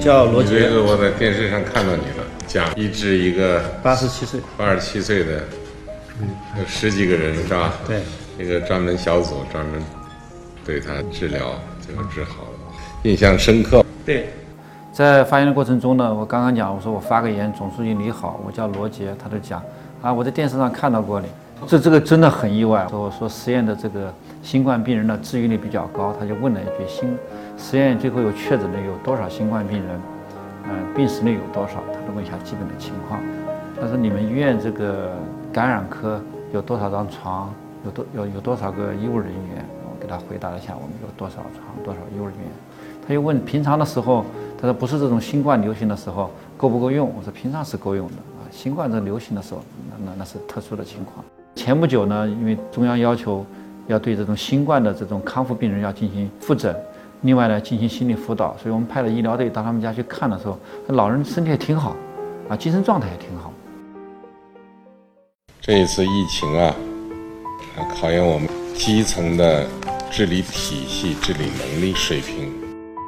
叫罗杰，这个我在电视上看到你了，讲医治一个八十七岁，八十七岁的，有十几个人是吧？对，一个专门小组专门对他治疗，最后治好了，印象深刻。对，在发言的过程中呢，我刚刚讲，我说我发个言，总书记你好，我叫罗杰，他就讲啊，我在电视上看到过你，这这个真的很意外。我说实验的这个新冠病人的治愈率比较高，他就问了一句新实验最后有确诊的有多少新冠病人？嗯，病死率有多少？他就问一下基本的情况。他说你们医院这个感染科有多少张床？有多有有多少个医务人员？我给他回答了一下，我们有多少床，多少医务人员。他又问平常的时候，他说不是这种新冠流行的时候够不够用？我说平常是够用的啊，新冠这流行的时候，那那那是特殊的情况。前不久呢，因为中央要求要对这种新冠的这种康复病人要进行复诊，另外呢进行心理辅导，所以我们派了医疗队到他们家去看的时候，老人身体也挺好，啊，精神状态也挺好。这一次疫情啊，考验我们基层的治理体系、治理能力水平。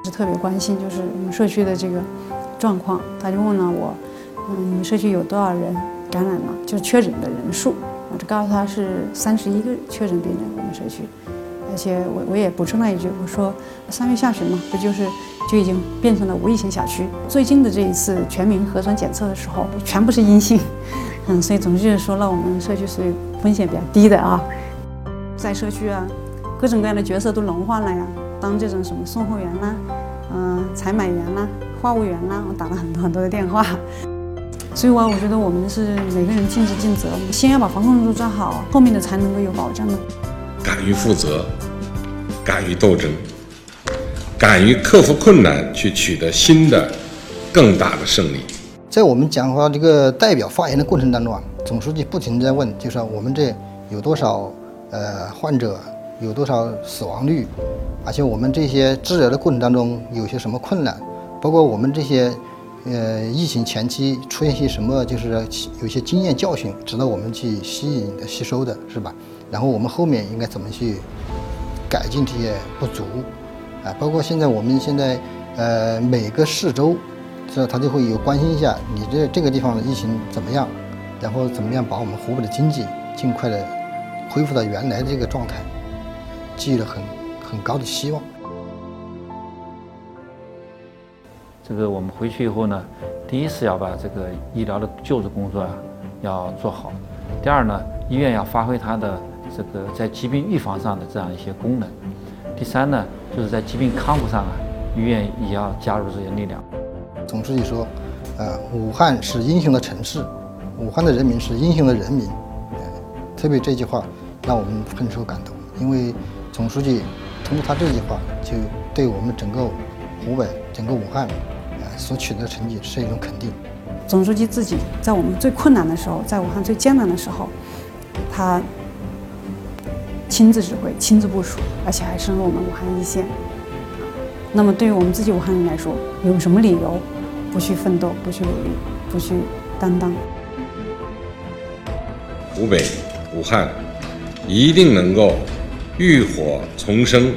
是特别关心，就是我们社区的这个状况。他就问了我，嗯，你们社区有多少人感染了？就是确诊的人数。我就告诉他是三十一个确诊病人，我们社区。而且我我也补充了一句，我说三月下旬嘛，不就是就已经变成了无疫情小区。最近的这一次全民核酸检测的时候，全部是阴性。嗯，所以总之就是说，那我们社区属于风险比较低的啊。在社区啊，各种各样的角色都轮换了呀。当这种什么送货员啦，嗯，采买员啦，话务员啦，我打了很多很多的电话。所以，我我觉得我们是每个人尽职尽责，先要把防控工作做好，后面的才能够有保障的。敢于负责，敢于斗争，敢于克服困难，去取得新的、更大的胜利。在我们讲话这个代表发言的过程当中啊，总书记不停在问，就是说我们这有多少呃患者，有多少死亡率，而且我们这些治疗的过程当中有些什么困难，包括我们这些呃疫情前期出现些什么，就是有些经验教训，值得我们去吸引的、吸收的，是吧？然后我们后面应该怎么去改进这些不足啊？包括现在我们现在呃每个市州。这他就会有关心一下你这这个地方的疫情怎么样，然后怎么样把我们湖北的经济尽快的恢复到原来的这个状态，寄予了很很高的希望。这个我们回去以后呢，第一是要把这个医疗的救治工作啊要做好，第二呢，医院要发挥它的这个在疾病预防上的这样一些功能，第三呢，就是在疾病康复上啊，医院也要加入这些力量。总书记说：“呃，武汉是英雄的城市，武汉的人民是英雄的人民。”呃特别这句话让我们很受感动，因为总书记通过他这句话，就对我们整个湖北、整个武汉，呃，所取得的成绩是一种肯定。总书记自己在我们最困难的时候，在武汉最艰难的时候，他亲自指挥、亲自部署，而且还深入我们武汉一线。那么，对于我们自己武汉人来说，有什么理由？不去奋斗，不去努力，不去担当。湖北、武汉一定能够浴火重生。